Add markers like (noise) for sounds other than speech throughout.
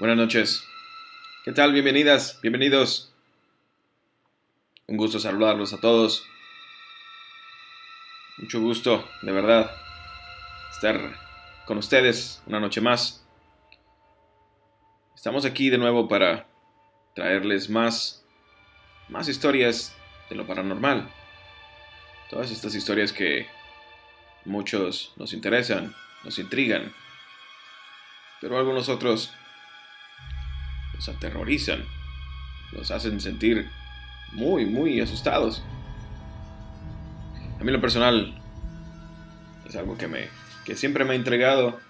Buenas noches. ¿Qué tal? Bienvenidas, bienvenidos. Un gusto saludarlos a todos. Mucho gusto, de verdad, estar con ustedes una noche más. Estamos aquí de nuevo para traerles más, más historias de lo paranormal. Todas estas historias que muchos nos interesan, nos intrigan, pero algunos otros nos aterrorizan, nos hacen sentir muy, muy asustados. A mí lo personal es algo que me que siempre me ha entregado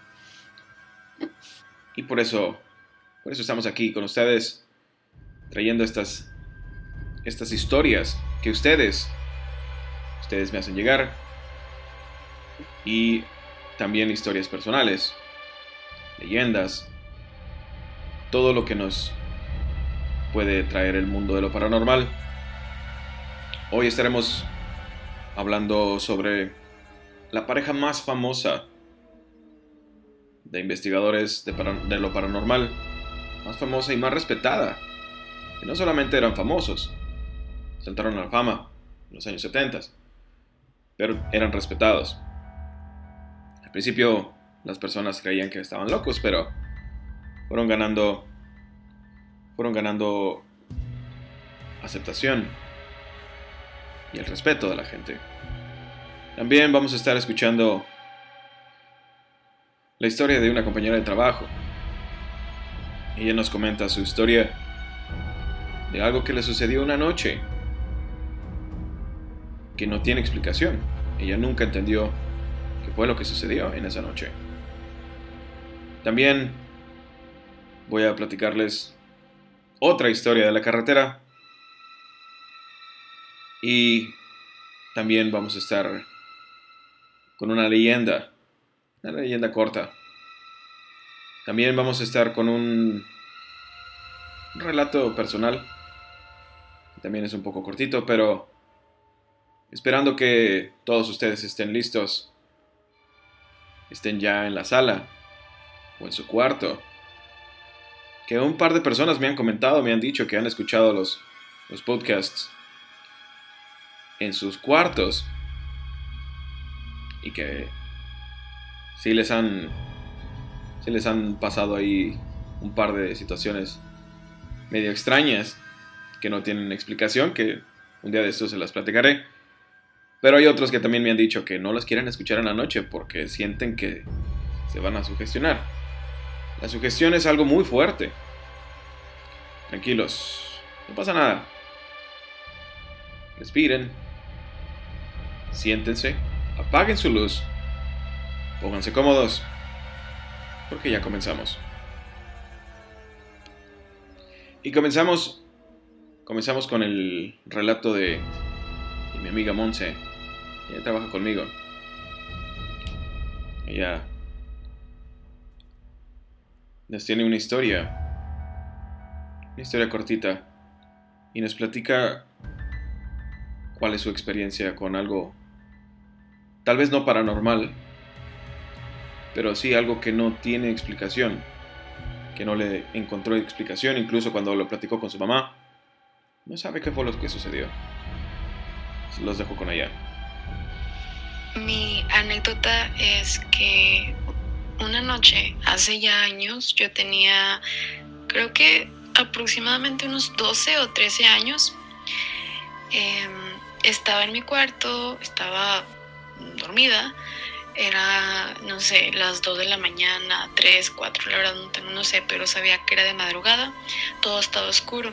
y por eso por eso estamos aquí con ustedes trayendo estas estas historias que ustedes ustedes me hacen llegar. Y también historias personales, leyendas, todo lo que nos puede traer el mundo de lo paranormal. Hoy estaremos hablando sobre la pareja más famosa de investigadores de, lo paranormal, más famosa y más respetada. Que no solamente eran famosos, saltaron a la fama en los años 70, pero eran respetados. Al principio las personas creían que estaban locos, pero fueron ganando fueron ganando aceptación y el respeto de la gente. También vamos a estar escuchando la historia de una compañera de trabajo. Ella nos comenta su historia de algo que le sucedió una noche que no tiene explicación. Ella nunca entendió qué fue lo que sucedió en esa noche. También voy a platicarles otra historia de la carretera. Y también vamos a estar con una leyenda, una leyenda corta. También vamos a estar con un relato personal. También es un poco cortito, pero esperando que todos ustedes estén listos estén ya en la sala o en su cuarto. Que un par de personas me han comentado, me han dicho que han escuchado los, los podcasts en sus cuartos y que sí les han les han pasado ahí un par de situaciones medio extrañas que no tienen explicación, que un día de estos se las platicaré. Pero hay otros que también me han dicho que no las quieren escuchar en la noche porque sienten que se van a sugestionar. La sugestión es algo muy fuerte. Tranquilos, no pasa nada. Respiren, siéntense, apaguen su luz, pónganse cómodos, porque ya comenzamos. Y comenzamos, comenzamos con el relato de, de mi amiga Monse. Ella trabaja conmigo. Ella nos tiene una historia. Una historia cortita. Y nos platica cuál es su experiencia con algo tal vez no paranormal, pero sí algo que no tiene explicación, que no le encontró explicación, incluso cuando lo platicó con su mamá, no sabe qué fue lo que sucedió. Los dejo con ella. Mi anécdota es que una noche, hace ya años, yo tenía, creo que aproximadamente unos 12 o 13 años, em, estaba en mi cuarto, estaba dormida, era, no sé, las 2 de la mañana, 3, 4, la verdad no, no sé, pero sabía que era de madrugada, todo estaba oscuro.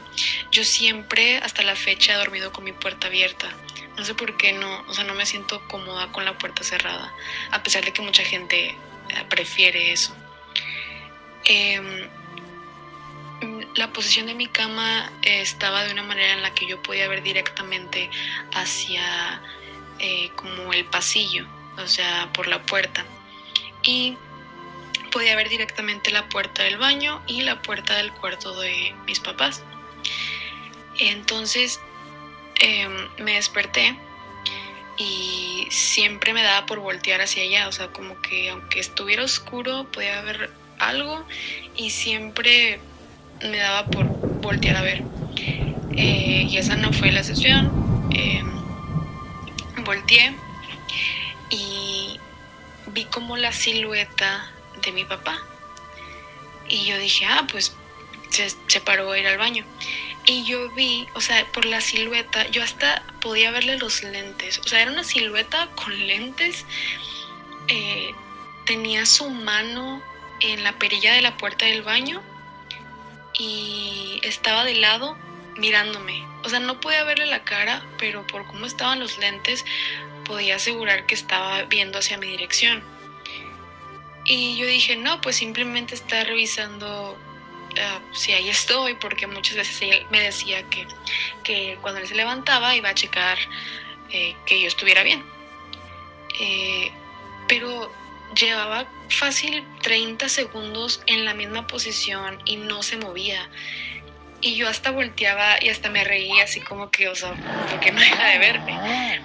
Yo siempre, hasta la fecha, he dormido con mi puerta abierta no sé por qué no, o sea, no me siento cómoda con la puerta cerrada, a pesar de que mucha gente prefiere eso. Em, la posición de mi cama estaba de una manera en la que yo podía ver directamente hacia eh, como el pasillo, o sea, por la puerta. Y podía ver directamente la puerta del baño y la puerta del cuarto de mis papás. Entonces Em, me desperté y siempre me daba por voltear hacia allá, o sea, como que aunque estuviera oscuro podía ver algo y siempre me daba por voltear a ver. Eh, y esa no fue la sesión. Eh, volteé y vi como la silueta de mi papá. Y yo dije, ah, pues se, se paró a ir al baño. Y yo vi, o sea, por la silueta, yo hasta podía verle los lentes. O sea, era una silueta con lentes. Eh, tenía su mano en la perilla de la puerta del baño y estaba de lado mirándome. O sea, no podía verle la cara, pero por cómo estaban los lentes, podía asegurar que estaba viendo hacia mi dirección. Y yo dije, no, pues simplemente está revisando Ah, si ahí estoy, porque muchas veces me decía que, que cuando él se levantaba iba a checar eh, que yo estuviera bien. Eh, pero llevaba fácil 30 segundos en la misma posición y no se movía. Y yo hasta volteaba y hasta me reía así como que, o sea, ¿por qué no deja de verme?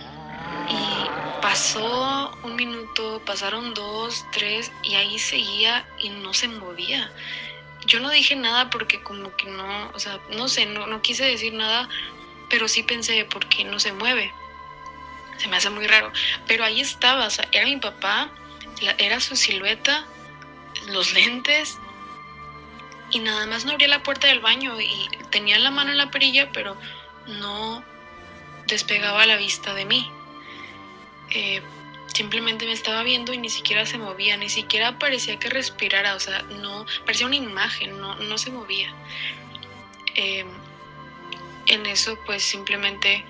Y pasó un minuto, pasaron dos, tres, y ahí seguía y no se movía yo no dije nada porque como que no, o sea, no sé, no, no quise decir nada, pero sí pensé, ¿por qué no se mueve? Se me hace muy raro. Pero ahí estaba, o sea, era mi papá, era su silueta, los lentes, y nada más no abría la puerta del baño y tenía la mano en la perilla, pero no despegaba la vista de mí. Eh, simplemente me estaba viendo y ni siquiera se movía, ni siquiera parecía que respirara, o sea, no, parecía una imagen, no, no se movía. Em, en eso pues simplemente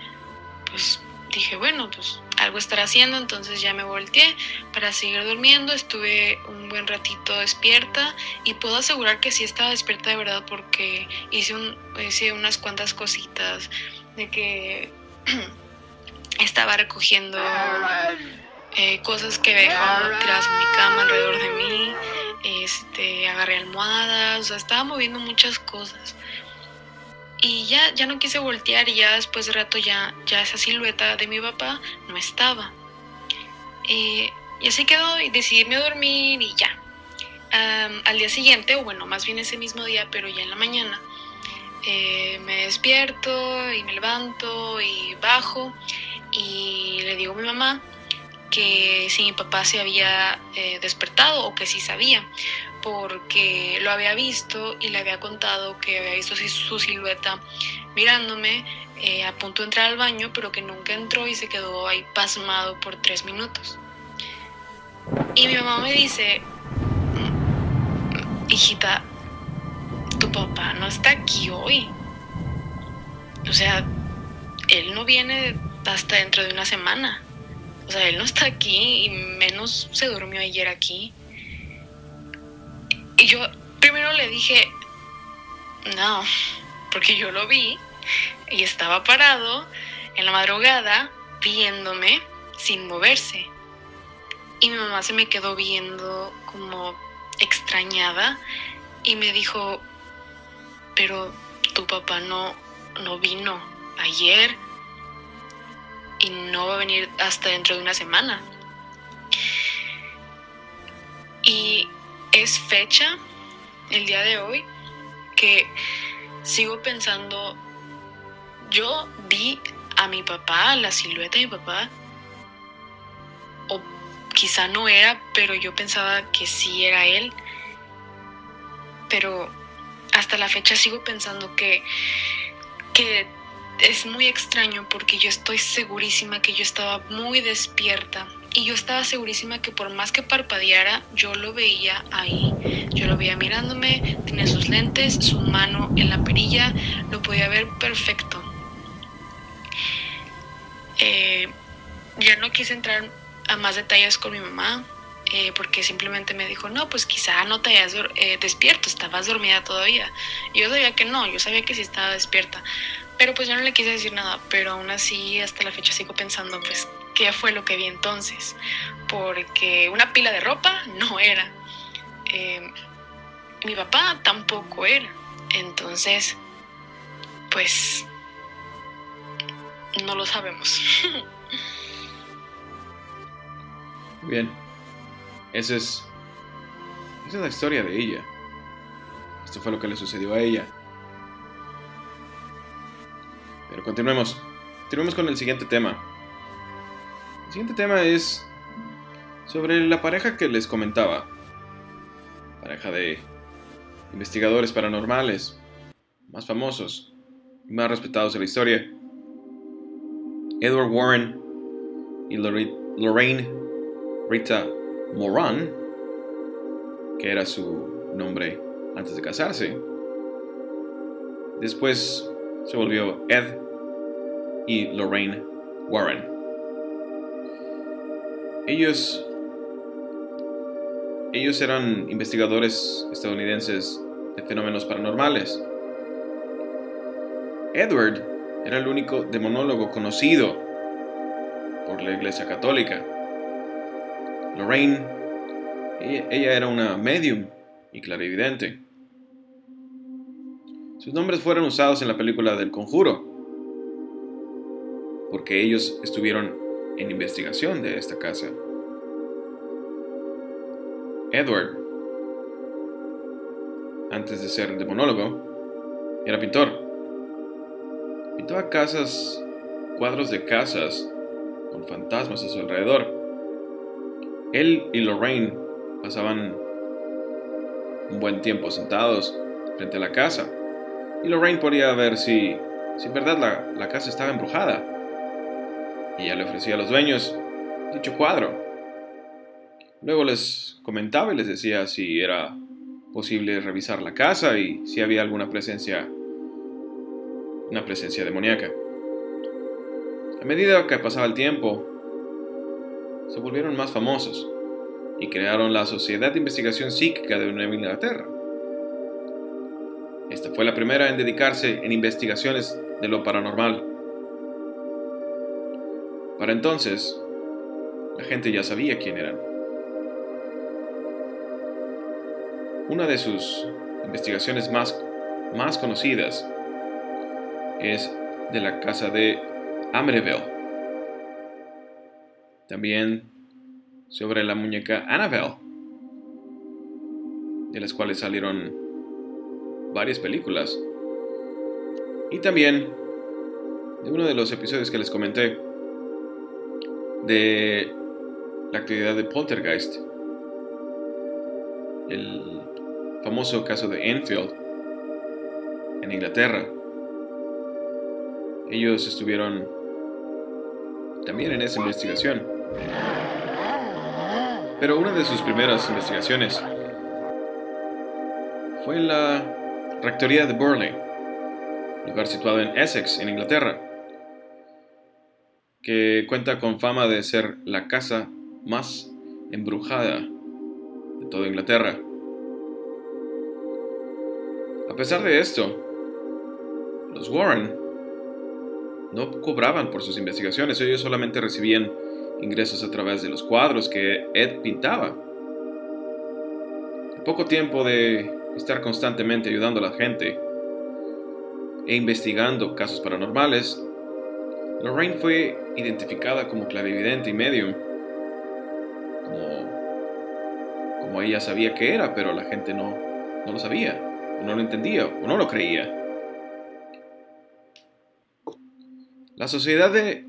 pues dije, bueno, pues algo estará haciendo, entonces ya me volteé para seguir durmiendo, estuve un buen ratito despierta y puedo asegurar que sí estaba despierta de verdad porque hice, un, hice unas cuantas cositas de que (clears throat) estaba recogiendo eh, cosas que dejaba tiradas en mi cama alrededor de mí, este, agarré almohadas, o sea, estaba moviendo muchas cosas. Y ya, ya no quise voltear y ya después de rato ya, ya esa silueta de mi papá no estaba. Y así quedó y decidí irme a dormir y ya. al día siguiente, o bueno, más bien ese mismo día, pero ya en la mañana, eh, me despierto y me levanto y bajo y le digo a mi mamá que si mi papá se había eh, despertado o que sí sabía, porque lo había visto y le había contado que había visto su silueta mirándome eh, a punto de entrar al baño, pero que nunca entró y se quedó ahí pasmado por tres minutos. Y mi mamá me dice, hijita, tu papá no está aquí hoy. O sea, él no viene hasta dentro de una semana. O sea, él no está aquí y menos se durmió ayer aquí. Y yo primero le dije, no, porque yo lo vi y estaba parado en la madrugada viéndome sin moverse. Y mi mamá se me quedó viendo como extrañada y me dijo, pero tu papá no, no vino ayer y no va a venir hasta dentro de una semana. Y es fecha, el día de hoy, que sigo pensando, yo vi a mi papá, la silueta de mi papá, o quizá no era, pero yo pensaba que sí era él, pero hasta la fecha sigo pensando que, que es muy extraño porque yo estoy segurísima que yo estaba muy despierta y yo estaba segurísima que por más que parpadeara, yo lo veía ahí. Yo lo veía mirándome, tenía sus lentes, su mano en la perilla, lo podía ver perfecto. Eh, ya no quise entrar a más detalles con mi mamá, eh, porque simplemente me dijo, no, pues quizá no te hayas eh, despierto, estabas dormida todavía. yo sabía que no, yo sabía que sí estaba despierta, pero pues yo no le quise decir nada, pero aún así hasta la fecha sigo pensando, pues, ¿qué fue lo que vi entonces? Porque una pila de ropa no era. Eh, mi papá tampoco era. Entonces, pues, no lo sabemos. (laughs) Bien. Esa es, Esa es la historia de ella. Esto fue lo que le sucedió a ella. Pero continuemos. Continuemos con el siguiente tema. El siguiente tema es sobre la pareja que les comentaba. Pareja de investigadores paranormales más famosos y más respetados de la historia. Edward Warren y Lorraine Rita Moran, que era su nombre antes de casarse. Después se volvió Ed y Lorraine Warren. Ellos ellos eran investigadores estadounidenses de fenómenos paranormales. Edward era el único demonólogo conocido por la Iglesia Católica. Lorraine, ella, era una medium y clarividente. Sus nombres fueron usados en la película del Conjuro, porque ellos estuvieron en investigación de esta casa. Edward, antes de ser demonólogo, era pintor. Pintaba casas, cuadros de casas con fantasmas a su alrededor. Él y Lorraine pasaban un buen tiempo sentados frente a la casa y Lorraine podía ver si, si en verdad la, la casa estaba embrujada. Y ella le ofrecía a los dueños dicho cuadro Luego les comentaba y les decía si era posible revisar la casa y si había alguna presencia, una presencia demoníaca. A medida que pasaba el tiempo, se volvieron más famosos y crearon la Sociedad de Investigación Psíquica de Nueva Inglaterra. Esta fue la primera en dedicarse en investigaciones de lo paranormal. Para entonces, la gente ya sabía quién eran. Una de sus investigaciones más, más conocidas es de la casa de Amityville. También sobre la muñeca Annabelle, de las cuales salieron varias películas. Y también de uno de los episodios que les comenté de la actividad de Poltergeist, el famoso caso de Enfield en Inglaterra. Ellos estuvieron también en esa investigación. Pero una de sus primeras investigaciones fue la rectoría de Burley, lugar situado en Essex, en Inglaterra, que cuenta con fama de ser la casa más embrujada de toda Inglaterra. A pesar de esto, los Warren no cobraban por sus investigaciones, ellos solamente recibían ingresos a través de los cuadros que Ed pintaba. Poco tiempo de estar constantemente ayudando a la gente e investigando casos paranormales, Lorraine fue identificada como clarividente y medium, como, como ella sabía que era, pero la gente no, no lo sabía no lo entendía o no lo creía. La Sociedad de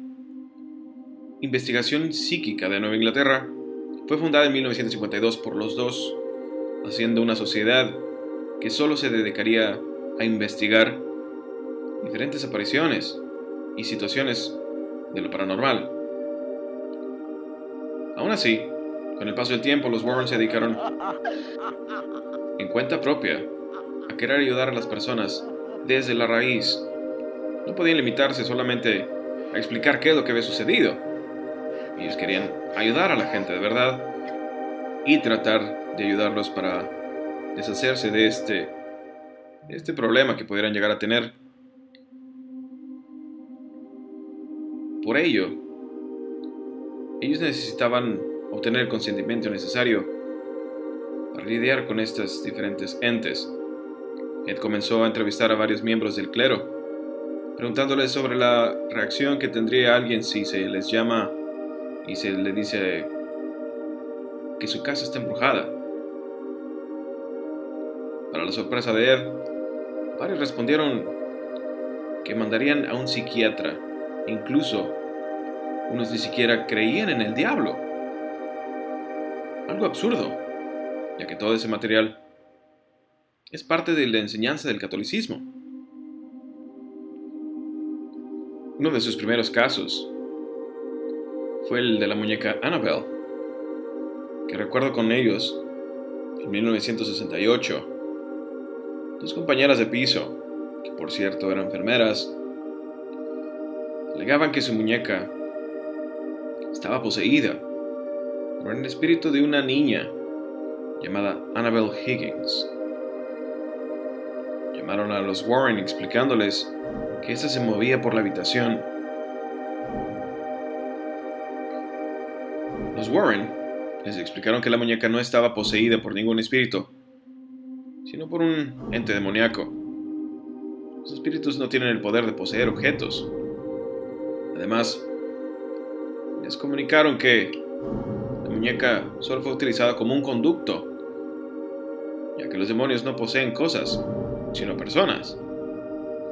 Investigación Psíquica de Nueva Inglaterra fue fundada en 1952 por los dos, haciendo una sociedad que solo se dedicaría a investigar diferentes apariciones y situaciones de lo paranormal. Aún así, con el paso del tiempo, los Warren se dedicaron en cuenta propia a querer ayudar a las personas desde la raíz. No podían limitarse solamente a explicar qué es lo que había sucedido. Ellos querían ayudar a la gente de verdad y tratar de ayudarlos para deshacerse de este, este problema que pudieran llegar a tener. Por ello, ellos necesitaban obtener el consentimiento necesario para lidiar con estas diferentes entes. Ed comenzó a entrevistar a varios miembros del clero, preguntándoles sobre la reacción que tendría alguien si se les llama y se le dice que su casa está embrujada. Para la sorpresa de Ed, varios respondieron que mandarían a un psiquiatra. Incluso unos ni siquiera creían en el diablo. Algo absurdo, ya que todo ese material es parte de la enseñanza del catolicismo. Uno de sus primeros casos fue el de la muñeca Annabelle, que recuerdo con ellos en 1968. Dos compañeras de piso, que por cierto eran enfermeras, alegaban que su muñeca estaba poseída por el espíritu de una niña llamada Annabelle Higgins. Llamaron a los Warren explicándoles que ésta se movía por la habitación. Los Warren les explicaron que la muñeca no estaba poseída por ningún espíritu, sino por un ente demoníaco. Los espíritus no tienen el poder de poseer objetos. Además, les comunicaron que la muñeca solo fue utilizada como un conducto, ya que los demonios no poseen cosas, sino personas.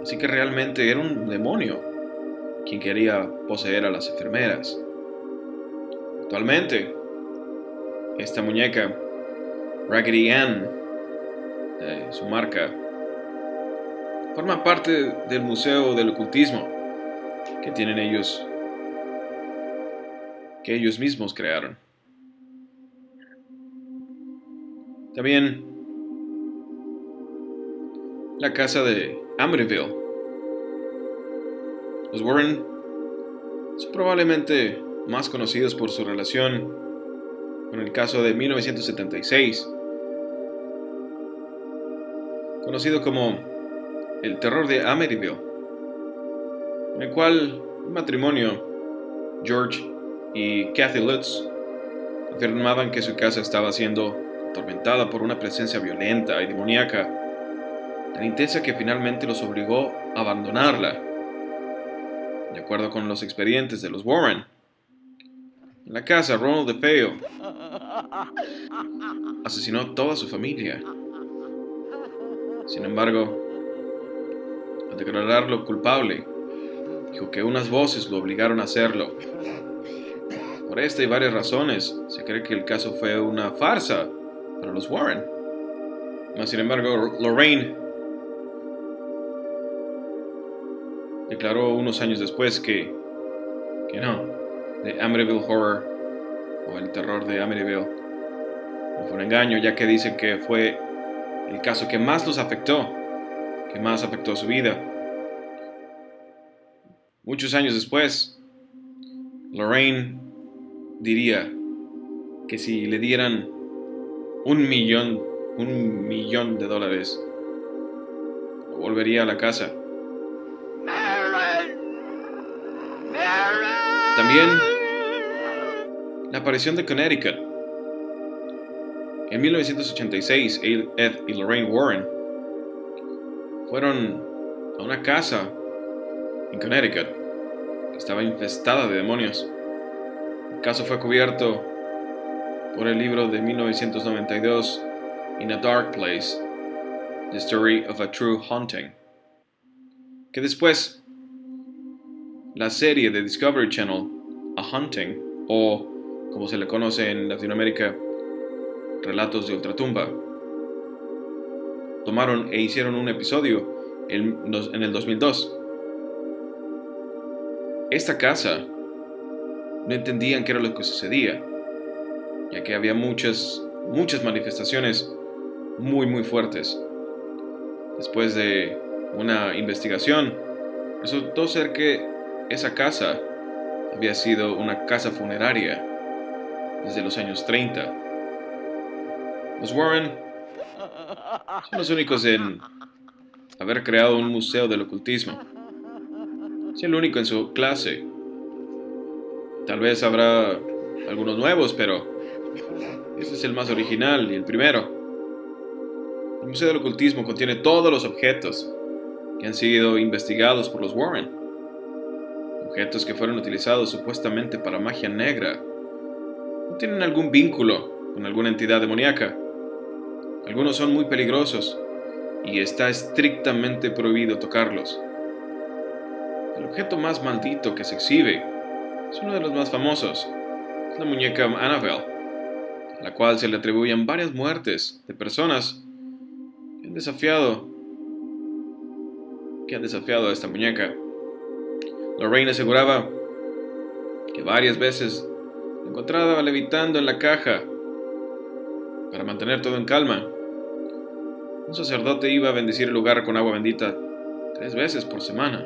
Así que realmente era un demonio quien quería poseer a las enfermeras. Actualmente, esta muñeca, Raggedy Ann, su marca, forma parte del Museo del Ocultismo que tienen ellos, que ellos mismos crearon. También la casa de Amityville. Los Warren son probablemente más conocidos por su relación con el caso de 1976, conocido como el terror de Amityville, en el cual un matrimonio, George y Kathy Lutz, afirmaban que su casa estaba siendo atormentada por una presencia violenta y demoníaca, tan intensa que finalmente los obligó a abandonarla. De acuerdo con los expedientes de los Warren, en la casa Ronald DeFeo asesinó a toda su familia. Sin embargo, al declararlo culpable, dijo que unas voces lo obligaron a hacerlo. Por esta y varias razones, se cree que el caso fue una farsa para los Warren. sin embargo, Lorraine declaró unos años después que, que no, de Amityville Horror o el terror de Amityville no fue un engaño, ya que dicen que fue el caso que más los afectó, que más afectó su vida. Muchos años después, Lorraine diría que si le dieran un millón, un millón de dólares, volvería a la casa. También la aparición de Connecticut. En 1986, Ed y Lorraine Warren fueron a una casa en Connecticut que estaba infestada de demonios. El caso fue cubierto por el libro de 1992 In a Dark Place, The Story of a True Haunting, que después la serie de Discovery Channel, A Hunting, o como se le conoce en Latinoamérica, Relatos de Ultratumba, tomaron e hicieron un episodio en, el 2002. Esta casa no entendían qué era lo que sucedía, ya que había muchas, muchas manifestaciones muy, muy fuertes. Después de una investigación, resultó ser que esa casa había sido una casa funeraria desde los años 30. Los Warren son los únicos en haber creado un museo del ocultismo. Es el único en su clase. Tal vez habrá algunos nuevos, pero este es el más original y el primero. El Museo del Ocultismo contiene todos los objetos que han sido investigados por los Warren objetos que fueron utilizados supuestamente para magia negra no tienen algún vínculo con alguna entidad demoníaca. Algunos son muy peligrosos y está estrictamente prohibido tocarlos. El objeto más maldito que se exhibe es uno de los más famosos, es la muñeca Annabelle, a la cual se le atribuyen varias muertes de personas que han desafiado que han desafiado a esta muñeca. Lorraine aseguraba que varias veces la encontraba levitando en la caja para mantener todo en calma. Un sacerdote iba a bendecir el lugar con agua bendita tres veces por semana.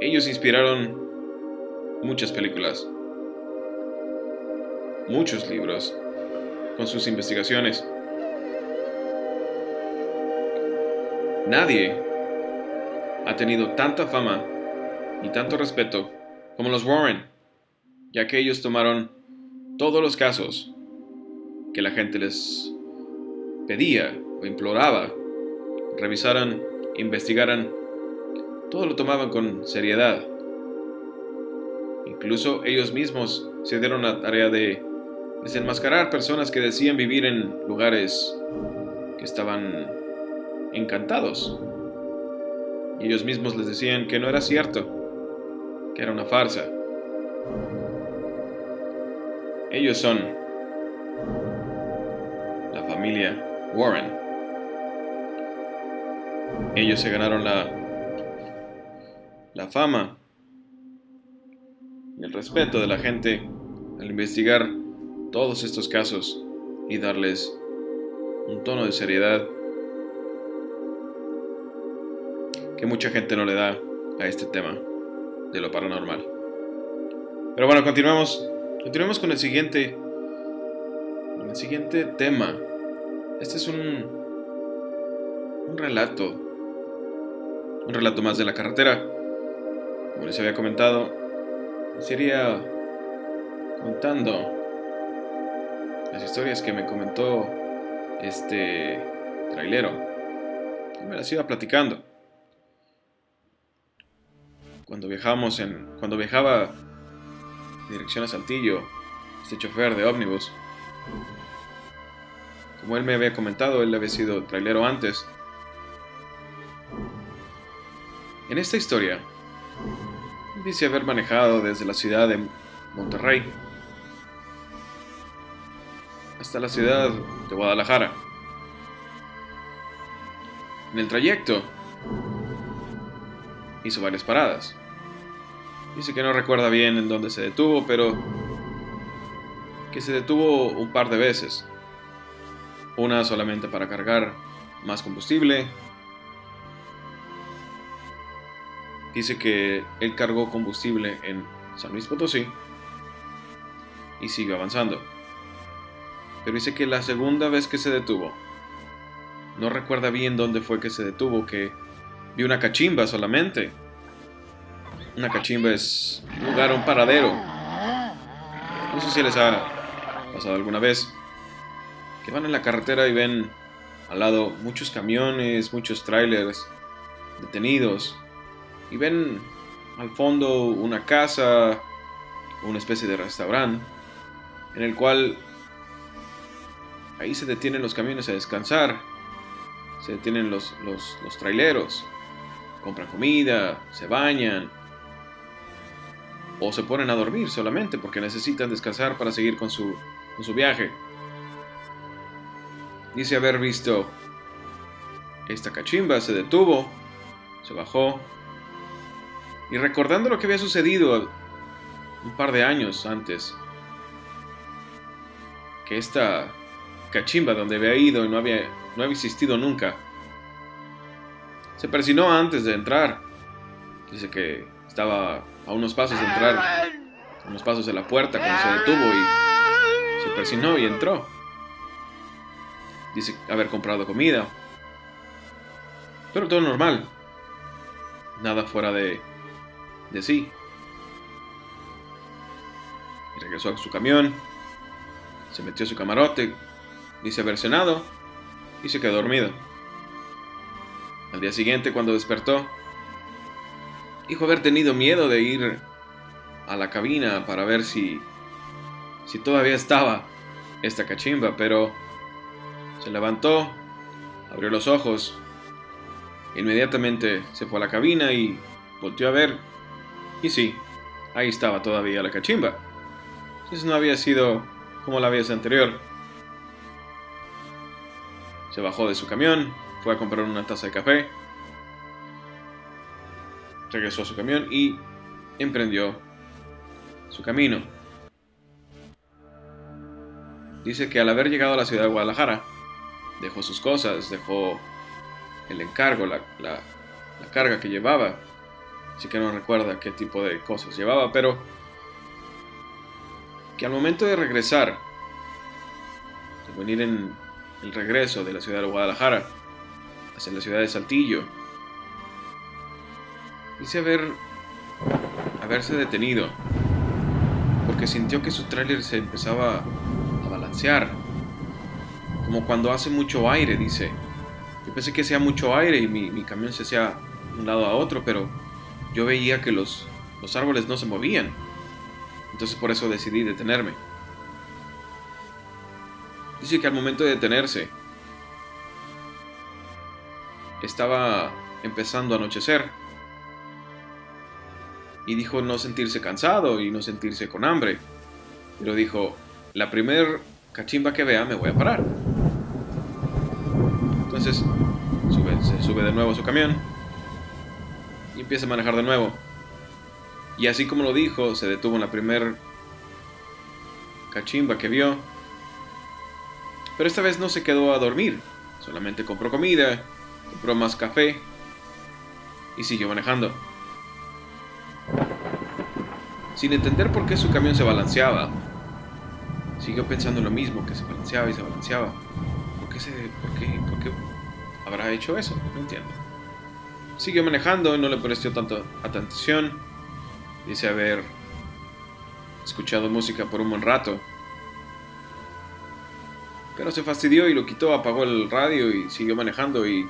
Ellos inspiraron muchas películas, muchos libros, con sus investigaciones. Nadie ha tenido tanta fama y tanto respeto como los Warren, ya que ellos tomaron todos los casos que la gente les pedía o imploraba, revisaran, investigaran, todo lo tomaban con seriedad. Incluso ellos mismos se dieron la tarea de desenmascarar personas que decían vivir en lugares que estaban encantados. Y ellos mismos les decían que no era cierto, que era una farsa. Ellos son la familia Warren. Ellos se ganaron la, la fama y el respeto de la gente al investigar todos estos casos y darles un tono de seriedad que mucha gente no le da a este tema de lo paranormal. Pero bueno, continuamos. Continuemos con el siguiente. Con el siguiente tema. Este es un. Un relato. Un relato más de la carretera. Como les había comentado, les iría contando las historias que me comentó este trailero. Me las iba platicando cuando viajamos en cuando viajaba dirección a Saltillo. Este chofer de ómnibus. Como él me había comentado él había sido trailero antes. En esta historia dice haber manejado desde la ciudad de Monterrey hasta la ciudad de Guadalajara. En el trayecto hizo varias paradas. Dice que no recuerda bien en dónde se detuvo, pero que se detuvo un par de veces. Una solamente para cargar más combustible. Dice que él cargó combustible en San Luis Potosí y sigue avanzando. Pero dice que la segunda vez que se detuvo, no recuerda bien dónde fue que se detuvo, que Vi una cachimba solamente. Una cachimba es un lugar, un paradero. No sé si les ha pasado alguna vez. Que van en la carretera y ven al lado muchos camiones, muchos trailers detenidos. Y ven al fondo una casa, una especie de restaurante, en el cual ahí se detienen los camiones a descansar. Se detienen los, los, los traileros compran comida, se bañan o se ponen a dormir solamente porque necesitan descansar para seguir con su, con su viaje. Dice haber visto esta cachimba, se detuvo, se bajó y recordando lo que había sucedido un par de años antes, que esta cachimba donde había ido y no había, no había existido nunca, se persinó antes de entrar. Dice que estaba a unos pasos de entrar, a unos pasos de la puerta cuando se detuvo y se persinó y entró. Dice haber comprado comida. Pero todo normal. Nada fuera de, de sí. Regresó a su camión. Se metió a su camarote. Dice haber cenado. Y se quedó dormido. Al día siguiente, cuando despertó, dijo haber tenido miedo de ir a la cabina para ver si, si todavía estaba esta cachimba, pero Se levantó, abrió los ojos, inmediatamente se fue a la cabina y volteó a ver. Y sí, ahí estaba todavía la cachimba. Eso no había sido como la vez anterior. Se bajó de su camión, fue a comprar una taza de café, regresó a su camión y emprendió su camino. Dice que al haber llegado a la ciudad de Guadalajara, dejó sus cosas, dejó el encargo, la, carga que llevaba. Así que no recuerda qué tipo de cosas llevaba, pero que al momento de regresar, de venir en el regreso de la ciudad de Guadalajara hacia la ciudad de Saltillo, dice haber, haberse detenido porque sintió que su tráiler se empezaba a balancear, como cuando hace mucho aire, dice. Yo pensé que hacía mucho aire y mi, camión se hacía de un lado a otro, pero yo veía que los, los árboles no se movían. Entonces por eso decidí detenerme. Dice que al momento de detenerse, estaba empezando a anochecer. Y dijo no sentirse cansado y no sentirse con hambre. Pero dijo, la primer cachimba que vea me voy a parar. Entonces se sube de nuevo a su camión y empieza a manejar de nuevo. Y así como lo dijo, se detuvo en la primer cachimba que vio. Pero esta vez no se quedó a dormir, solamente compró comida, compró más café y siguió manejando. Sin entender por qué su camión se balanceaba, siguió pensando lo mismo, que se balanceaba y se balanceaba. ¿Por qué, se, por qué, por qué habrá hecho eso? No entiendo. Siguió manejando, no le prestó tanto atención. Dice haber escuchado música por un buen rato. Pero se fastidió y lo quitó, apagó el radio y siguió manejando y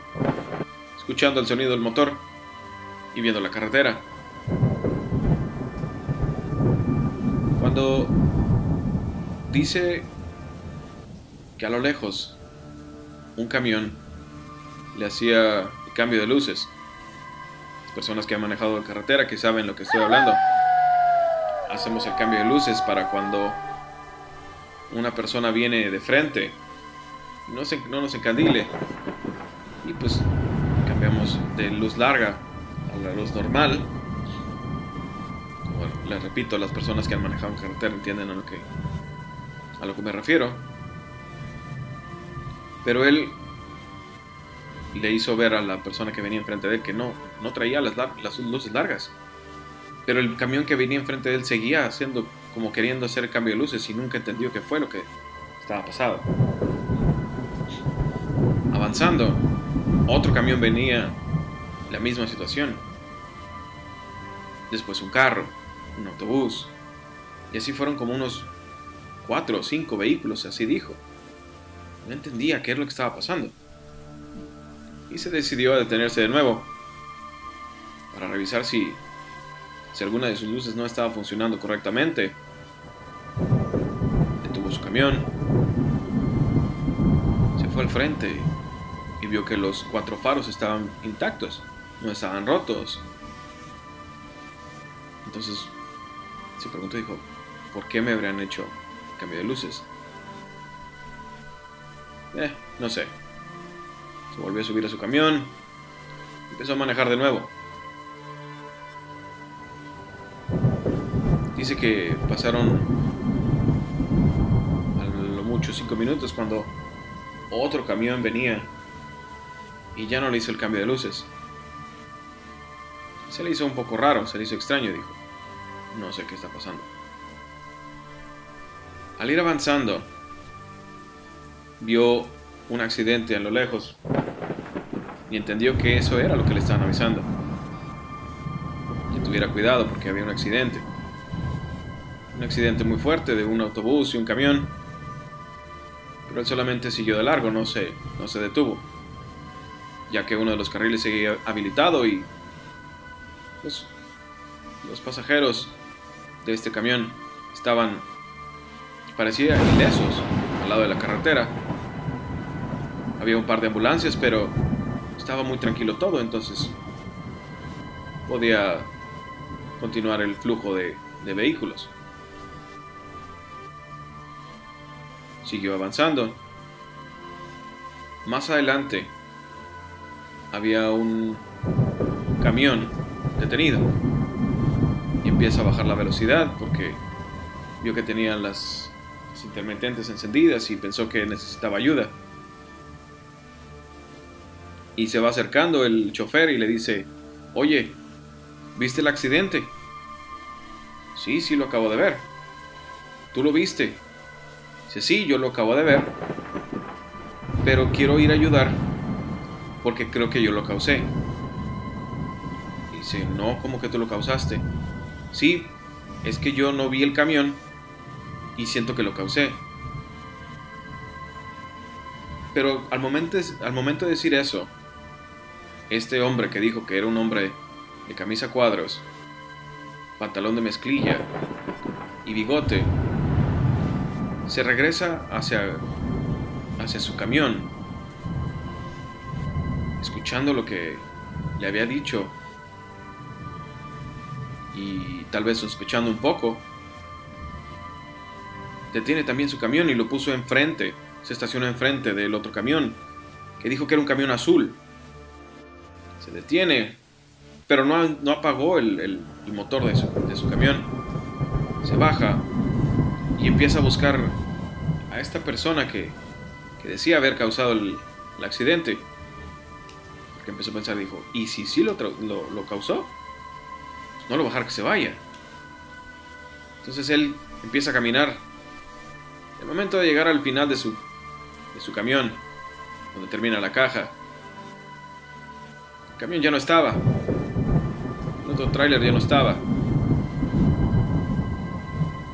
escuchando el sonido del motor y viendo la carretera. Cuando dice que a lo lejos un camión le hacía el cambio de luces. personas que han manejado la carretera que saben lo que estoy hablando. Hacemos el cambio de luces para cuando una persona viene de frente no nos encandile. Y pues cambiamos de luz larga a la luz normal. Como les repito, las personas que han manejado en carretera entienden a lo que, a lo que me refiero. Pero él le hizo ver a la persona que venía enfrente de él que no, no traía las, las luces largas. Pero el camión que venía enfrente de él seguía haciendo como queriendo hacer el cambio de luces y nunca entendió qué fue lo que estaba pasando. Avanzando, otro camión venía, la misma situación. Después un carro, un autobús. Y así fueron como unos cuatro o cinco vehículos, así dijo. No entendía qué es lo que estaba pasando. Y se decidió a detenerse de nuevo para revisar si, si alguna de sus luces no estaba funcionando correctamente. Detuvo su camión, se fue al frente y vio que los cuatro faros estaban intactos, no estaban rotos. Entonces se preguntó, dijo, ¿por qué me habrían hecho cambio de luces? Eh, no sé. Se volvió a subir a su camión. Empezó a manejar de nuevo. Dice que pasaron a lo mucho cinco minutos cuando otro camión venía y ya no le hizo el cambio de luces. Se le hizo un poco raro, se le hizo extraño, dijo. No sé qué está pasando. Al ir avanzando, vio un accidente a lo lejos y entendió que eso era lo que le estaban avisando. Que tuviera cuidado porque había un accidente. Un accidente muy fuerte de un autobús y un camión. Pero él solamente siguió de largo, no se, no se detuvo. Ya que uno de los carriles seguía habilitado y los, los pasajeros de este camión estaban, parecía ilesos al lado de la carretera había un par de ambulancias, pero estaba muy tranquilo todo, entonces podía continuar el flujo de, de vehículos. Siguió avanzando. Más adelante había un camión detenido empieza a bajar la velocidad porque vio que tenían las, las intermitentes encendidas y pensó que necesitaba ayuda. Y se va acercando el chofer y le dice, oye, ¿viste el accidente? Sí, sí lo acabo de ver. ¿Tú lo viste? Dice, sí, yo lo acabo de ver. Pero quiero ir a ayudar porque creo que yo lo causé. Dice, no, ¿cómo que tú lo causaste? Sí, es que yo no vi el camión y siento que lo causé. Pero al momento, al momento de decir eso, este hombre que dijo que era un hombre de camisa cuadros, pantalón de mezclilla y bigote, se regresa hacia, hacia su camión, escuchando lo que le había dicho y tal vez sospechando un poco, detiene también su camión y lo puso enfrente, se estacionó enfrente del otro camión, que dijo que era un camión azul. Se detiene, pero no, no apagó el, motor de su, de su camión. Se baja y empieza a buscar a esta persona que, que decía haber causado el, el, accidente. Porque empezó a pensar, dijo, ¿y si sí lo, lo, causó? No lo bajar que se vaya. Entonces él empieza a caminar. El momento de llegar al final de su, de su camión, donde termina la caja, el camión ya no estaba. El otro tráiler ya no estaba.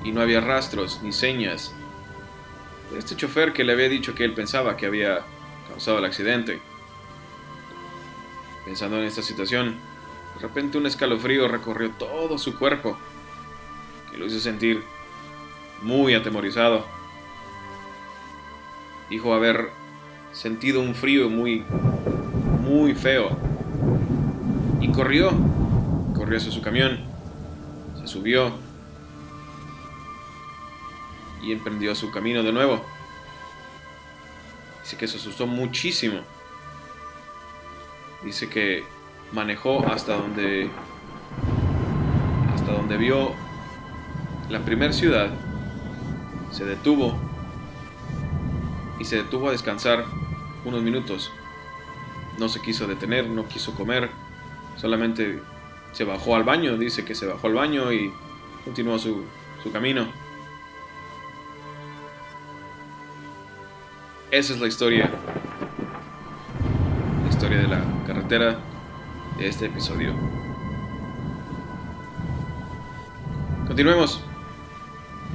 Y no había rastros ni señas de este chofer que le había dicho que él pensaba que había causado el accidente. Pensando en esta situación, de repente un escalofrío recorrió todo su cuerpo, lo hizo sentir muy atemorizado. Dijo haber sentido un frío muy, muy feo. Y corrió, corrió hacia su camión, se subió y emprendió su camino de nuevo. Dice que se asustó muchísimo. Dice que manejó hasta donde hasta donde vio la primera ciudad. Se detuvo y se detuvo a descansar unos minutos. No se quiso detener, no quiso comer, solamente se bajó al baño, dice que se bajó al baño y continuó su, su camino. Esa es la historia. La historia de la carretera de este episodio. Continuemos.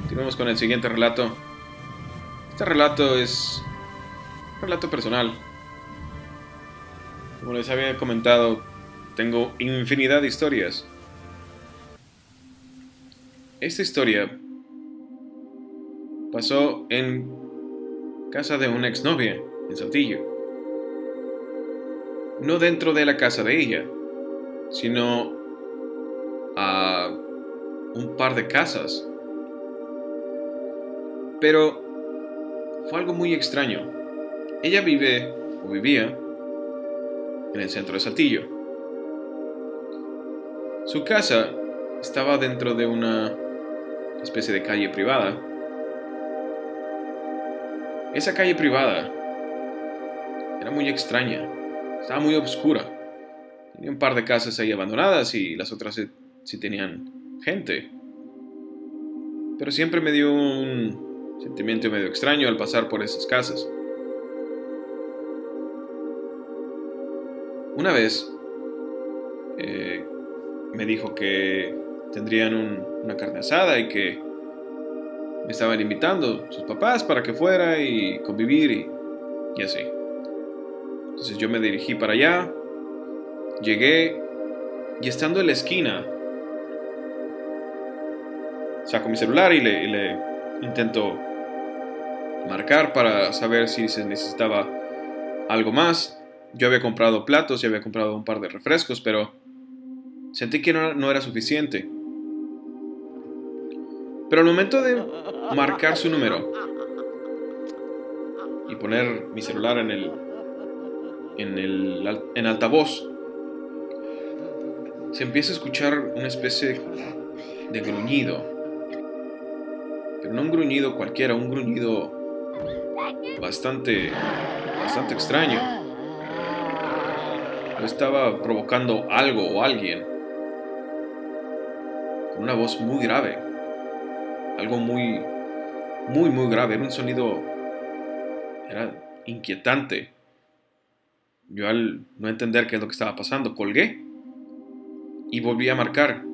Continuemos con el siguiente relato. Este relato es un relato personal. Como les había comentado, tengo infinidad de historias. Esta historia pasó en casa de una exnovia en Saltillo. No dentro de la casa de ella, sino a un par de casas. Pero fue algo muy extraño. Ella vive o vivía en el centro de Saltillo. Su casa estaba dentro de una especie de calle privada esa calle privada era muy extraña, estaba muy oscura. Tenía un par de casas ahí abandonadas y las otras sí, tenían gente. Pero siempre me dio un sentimiento medio extraño al pasar por esas casas. Una vez eh, me dijo que tendrían una carne asada y que me estaban invitando sus papás para que fuera y convivir y, y así. Entonces yo me dirigí para allá, llegué y estando en la esquina, saco mi celular y le, y le intento marcar para saber si se necesitaba algo más. Yo había comprado platos y había comprado un par de refrescos, pero sentí que no, no era suficiente. Pero al momento de marcar su número y poner mi celular en el en el en altavoz, se empieza a escuchar una especie de gruñido. Pero no un gruñido cualquiera, un gruñido bastante bastante extraño. Lo estaba provocando algo o alguien. Con una voz muy grave algo muy, muy, muy grave. Era un sonido, era inquietante. Yo al no entender qué es lo que estaba pasando, colgué y volví a marcar.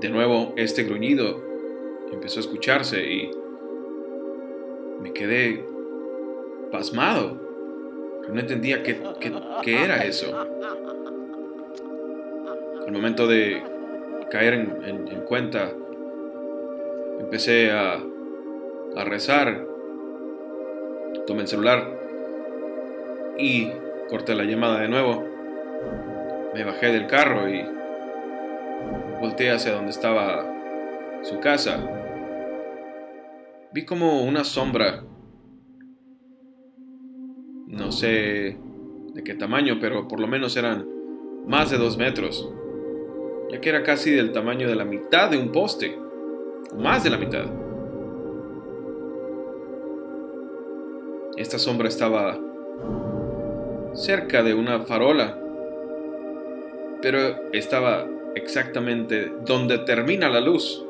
De nuevo, este gruñido empezó a escucharse y me quedé pasmado. No entendía qué, qué era eso. Al momento de caer en, cuenta, empecé a, a rezar, tomé el celular y corté la llamada de nuevo. Me bajé del carro y volteé hacia donde estaba su casa. Vi como una sombra, no sé de qué tamaño, pero por lo menos eran más de dos metros ya que era casi del tamaño de la mitad de un poste, o más de la mitad. Esta sombra estaba cerca de una farola, pero estaba exactamente donde termina la luz.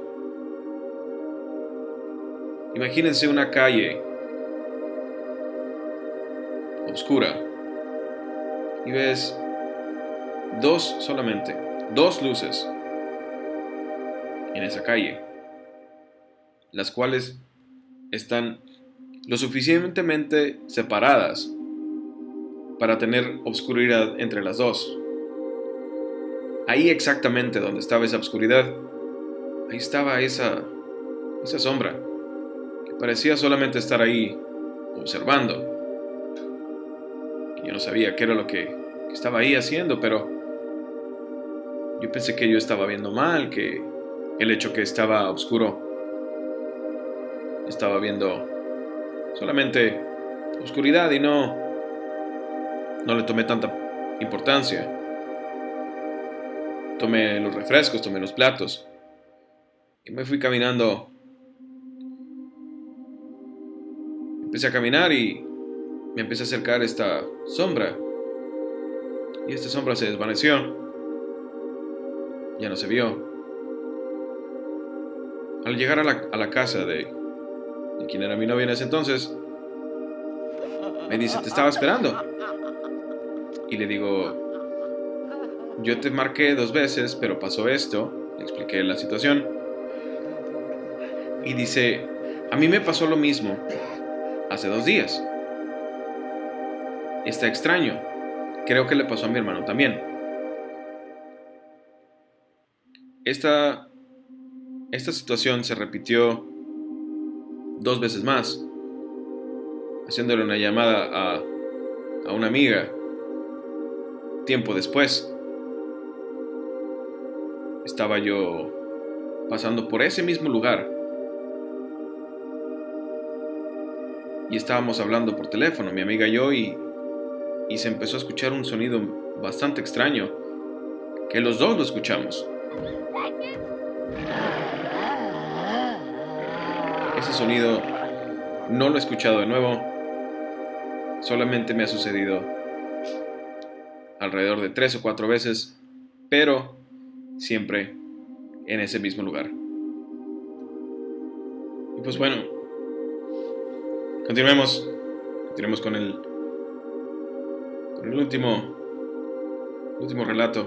Imagínense una calle oscura y ves dos solamente dos luces en esa calle, las cuales están lo suficientemente separadas para tener obscuridad entre las dos. Ahí exactamente donde estaba esa oscuridad, ahí estaba esa, esa sombra, parecía solamente estar ahí observando. Yo no sabía qué era lo que estaba ahí haciendo, pero yo pensé que yo estaba viendo mal, que el hecho que estaba oscuro estaba viendo solamente oscuridad y no no le tomé tanta importancia. Tomé los refrescos, tomé los platos y me fui caminando. Empecé a caminar y me empecé a acercar a esta sombra. Y esta sombra se desvaneció ya no se vio. Al llegar a la, casa de, de quien era mi novia en ese entonces, me dice, te estaba esperando. Y le digo, yo te marqué dos veces, pero pasó esto. Le expliqué la situación. Y dice, a mí me pasó lo mismo hace dos días. Está extraño. Creo que le pasó a mi hermano también. Esta, esta situación se repitió dos veces más, haciéndole una llamada a, a una amiga tiempo después. Estaba yo pasando por ese mismo lugar y estábamos hablando por teléfono, mi amiga y yo, y, y se empezó a escuchar un sonido bastante extraño, que los dos lo escuchamos. Ese sonido no lo he escuchado de nuevo. Solamente me ha sucedido alrededor de tres o cuatro veces, pero siempre en ese mismo lugar. Y pues bueno, continuemos, continuemos con el, con el último, último relato.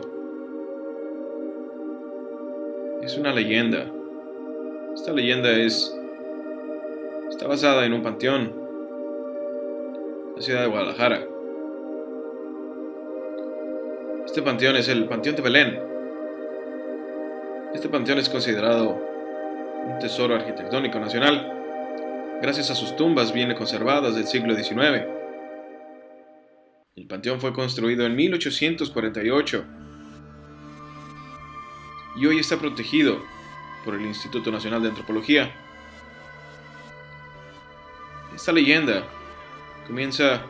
Es una leyenda. Esta leyenda es Está basada en un panteón, la ciudad de Guadalajara. Este panteón es el Panteón de Belén. Este panteón es considerado un tesoro arquitectónico nacional gracias a sus tumbas bien conservadas del siglo XIX. El panteón fue construido en 1848 y hoy está protegido por el Instituto Nacional de Antropología. Esta leyenda comienza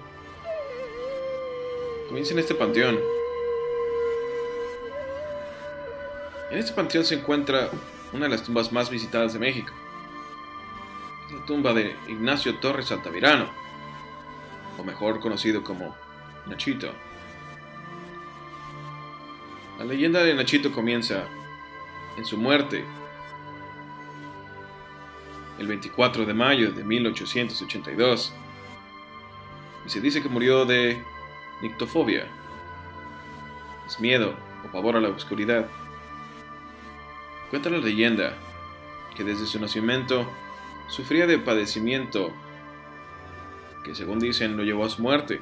comienza en este panteón. En este panteón se encuentra una de las tumbas más visitadas de México. Tumba de Ignacio Torres Altamirano, o mejor conocido como Nachito. La leyenda de Nachito comienza en su muerte el 24 de mayo de 1882 y se dice que murió de nictofobia, es miedo o pavor a la oscuridad. Cuenta la leyenda que desde su nacimiento sufría de padecimiento que según dicen lo llevó a su muerte.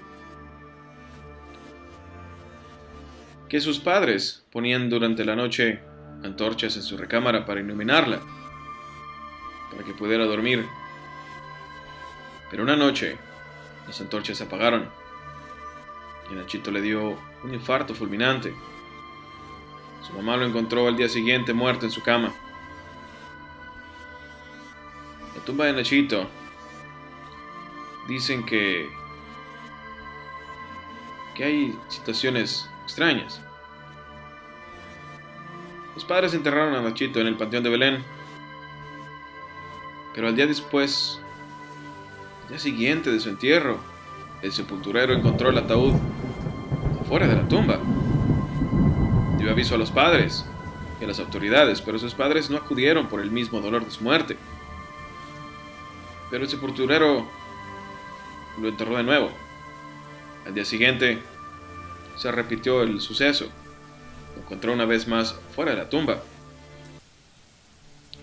Que sus padres ponían durante la noche antorchas en su recámara para iluminarla, para que pudiera dormir. Pero una noche las antorchas se apagaron y Nachito le dio un infarto fulminante. Su mamá lo encontró al día siguiente muerto en su cama. Tumba de Nachito dicen que que hay situaciones extrañas. Los padres enterraron a Nachito en el panteón de Belén, pero al día después, al día siguiente de su entierro, el sepulturero encontró el ataúd fuera de la tumba dio aviso a los padres y a las autoridades, pero sus padres no acudieron por el mismo dolor de su muerte. Pero el sepulturero lo enterró de nuevo. Al día siguiente se repitió el suceso. Lo encontró una vez más fuera de la tumba.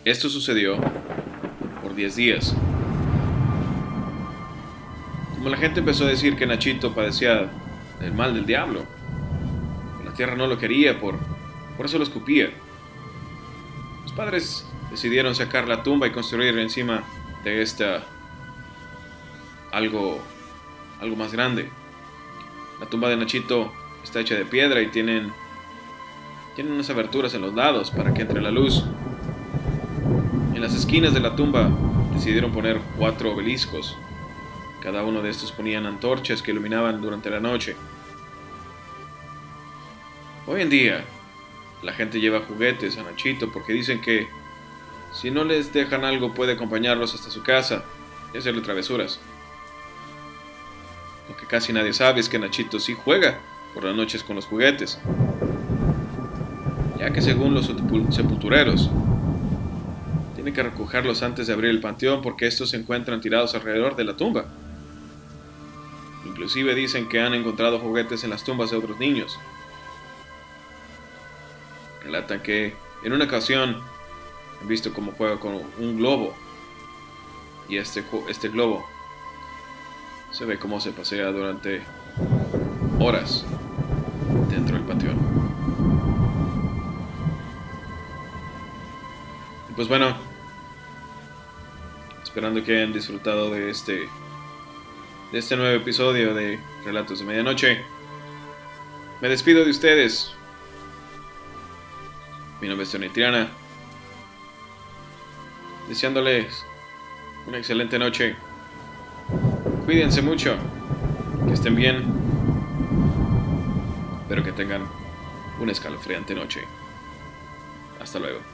Esto sucedió por 10 días. Como la gente empezó a decir que Nachito padecía el mal del diablo, tierra no lo quería, por, por eso lo escupía. Los padres decidieron sacar la tumba y construir encima de esta algo, algo más grande. La tumba de Nachito está hecha de piedra y tienen, tienen unas aberturas en los lados para que entre la luz. En las esquinas de la tumba decidieron poner cuatro obeliscos. Cada uno de estos ponían antorchas que iluminaban durante la noche. Hoy en día, la gente lleva juguetes a Nachito porque dicen que si no les dejan algo puede acompañarlos hasta su casa y hacerle travesuras. Lo que casi nadie sabe es que Nachito sí juega por las noches con los juguetes, ya que según los sepultureros, tiene que recogerlos antes de abrir el panteón porque estos se encuentran tirados alrededor de la tumba. Inclusive dicen que han encontrado juguetes en las tumbas de otros niños relatan que en una ocasión han visto cómo juega con un globo y este, este globo se ve cómo se pasea durante horas dentro del panteón. Y pues bueno, esperando que hayan disfrutado de este de este nuevo episodio de Relatos de Medianoche. Me despido de ustedes. Mi nombre es Tony Triana. Deseándoles una excelente noche. Cuídense mucho. Que estén bien. Espero que tengan una escalofriante noche. Hasta luego.